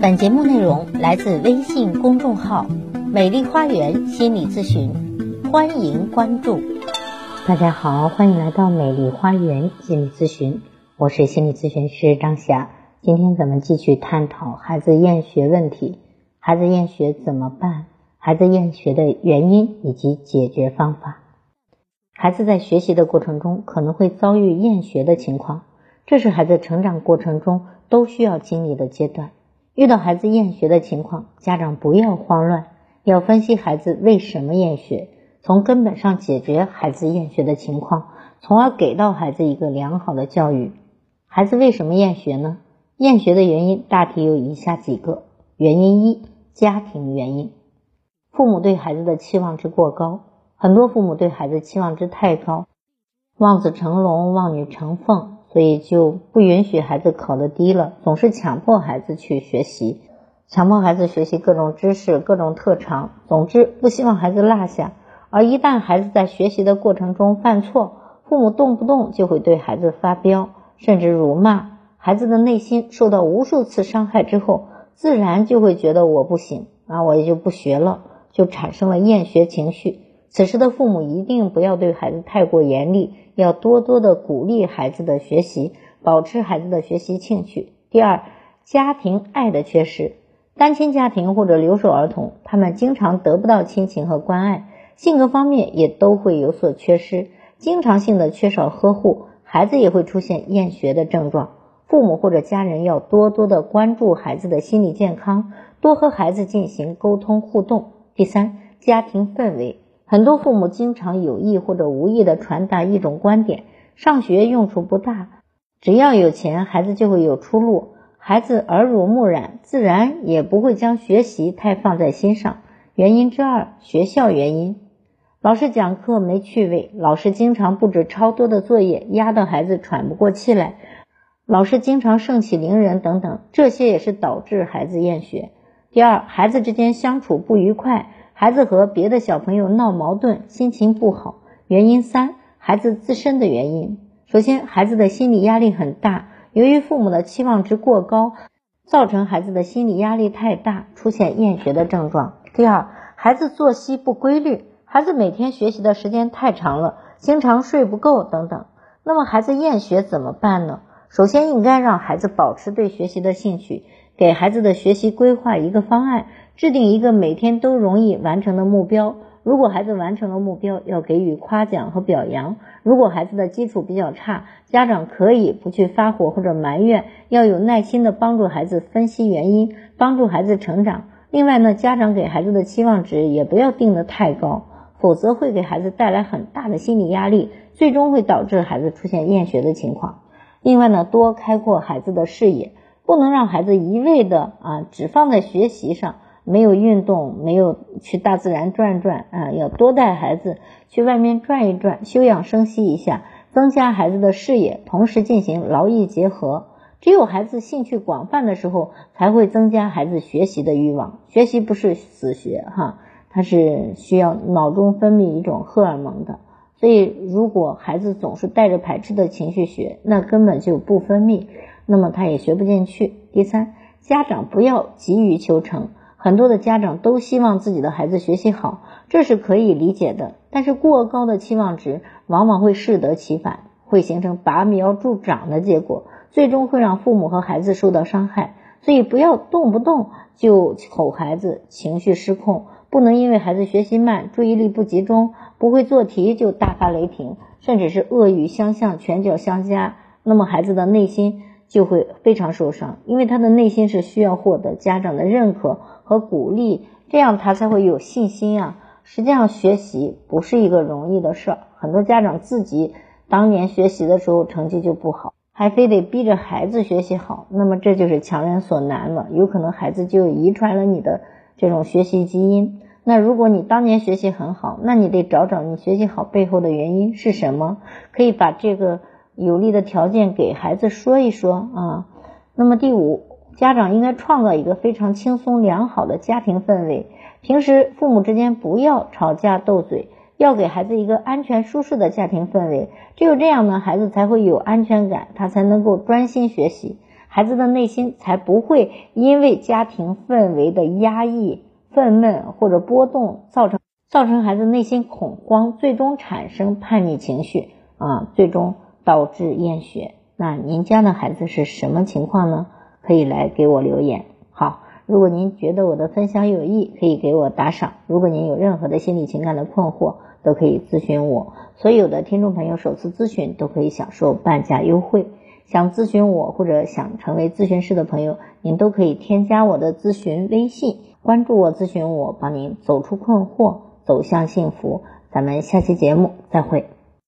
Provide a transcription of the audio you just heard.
本节目内容来自微信公众号“美丽花园心理咨询”，欢迎关注。大家好，欢迎来到美丽花园心理咨询，我是心理咨询师张霞。今天咱们继续探讨孩子厌学问题，孩子厌学怎么办？孩子厌学的原因以及解决方法。孩子在学习的过程中可能会遭遇厌学的情况，这是孩子成长过程中都需要经历的阶段。遇到孩子厌学的情况，家长不要慌乱，要分析孩子为什么厌学，从根本上解决孩子厌学的情况，从而给到孩子一个良好的教育。孩子为什么厌学呢？厌学的原因大体有以下几个：原因一，家庭原因，父母对孩子的期望值过高，很多父母对孩子期望值太高，望子成龙，望女成凤。所以就不允许孩子考得低了，总是强迫孩子去学习，强迫孩子学习各种知识、各种特长，总之不希望孩子落下。而一旦孩子在学习的过程中犯错，父母动不动就会对孩子发飙，甚至辱骂。孩子的内心受到无数次伤害之后，自然就会觉得我不行那，我也就不学了，就产生了厌学情绪。此时的父母一定不要对孩子太过严厉，要多多的鼓励孩子的学习，保持孩子的学习兴趣。第二，家庭爱的缺失，单亲家庭或者留守儿童，他们经常得不到亲情和关爱，性格方面也都会有所缺失，经常性的缺少呵护，孩子也会出现厌学的症状。父母或者家人要多多的关注孩子的心理健康，多和孩子进行沟通互动。第三，家庭氛围。很多父母经常有意或者无意的传达一种观点：上学用处不大，只要有钱，孩子就会有出路。孩子耳濡目染，自然也不会将学习太放在心上。原因之二，学校原因，老师讲课没趣味，老师经常布置超多的作业，压得孩子喘不过气来，老师经常盛气凌人等等，这些也是导致孩子厌学。第二，孩子之间相处不愉快。孩子和别的小朋友闹矛盾，心情不好。原因三，孩子自身的原因。首先，孩子的心理压力很大，由于父母的期望值过高，造成孩子的心理压力太大，出现厌学的症状。第二，孩子作息不规律，孩子每天学习的时间太长了，经常睡不够等等。那么，孩子厌学怎么办呢？首先，应该让孩子保持对学习的兴趣，给孩子的学习规划一个方案。制定一个每天都容易完成的目标。如果孩子完成了目标，要给予夸奖和表扬。如果孩子的基础比较差，家长可以不去发火或者埋怨，要有耐心的帮助孩子分析原因，帮助孩子成长。另外呢，家长给孩子的期望值也不要定得太高，否则会给孩子带来很大的心理压力，最终会导致孩子出现厌学的情况。另外呢，多开阔孩子的视野，不能让孩子一味的啊只放在学习上。没有运动，没有去大自然转转啊，要多带孩子去外面转一转，休养生息一下，增加孩子的视野，同时进行劳逸结合。只有孩子兴趣广泛的时候，才会增加孩子学习的欲望。学习不是死学哈，它是需要脑中分泌一种荷尔蒙的。所以，如果孩子总是带着排斥的情绪学，那根本就不分泌，那么他也学不进去。第三，家长不要急于求成。很多的家长都希望自己的孩子学习好，这是可以理解的。但是过高的期望值往往会适得其反，会形成拔苗助长的结果，最终会让父母和孩子受到伤害。所以不要动不动就吼孩子，情绪失控，不能因为孩子学习慢、注意力不集中、不会做题就大发雷霆，甚至是恶语相向、拳脚相加，那么孩子的内心就会非常受伤，因为他的内心是需要获得家长的认可。和鼓励，这样他才会有信心啊。实际上，学习不是一个容易的事儿。很多家长自己当年学习的时候成绩就不好，还非得逼着孩子学习好，那么这就是强人所难了。有可能孩子就遗传了你的这种学习基因。那如果你当年学习很好，那你得找找你学习好背后的原因是什么，可以把这个有利的条件给孩子说一说啊。那么第五。家长应该创造一个非常轻松良好的家庭氛围。平时父母之间不要吵架斗嘴，要给孩子一个安全舒适的家庭氛围。只有这样呢，孩子才会有安全感，他才能够专心学习。孩子的内心才不会因为家庭氛围的压抑、愤懑或者波动，造成造成孩子内心恐慌，最终产生叛逆情绪啊，最终导致厌学。那您家的孩子是什么情况呢？可以来给我留言。好，如果您觉得我的分享有益，可以给我打赏。如果您有任何的心理情感的困惑，都可以咨询我。所有的听众朋友首次咨询都可以享受半价优惠。想咨询我或者想成为咨询师的朋友，您都可以添加我的咨询微信，关注我，咨询我，帮您走出困惑，走向幸福。咱们下期节目再会。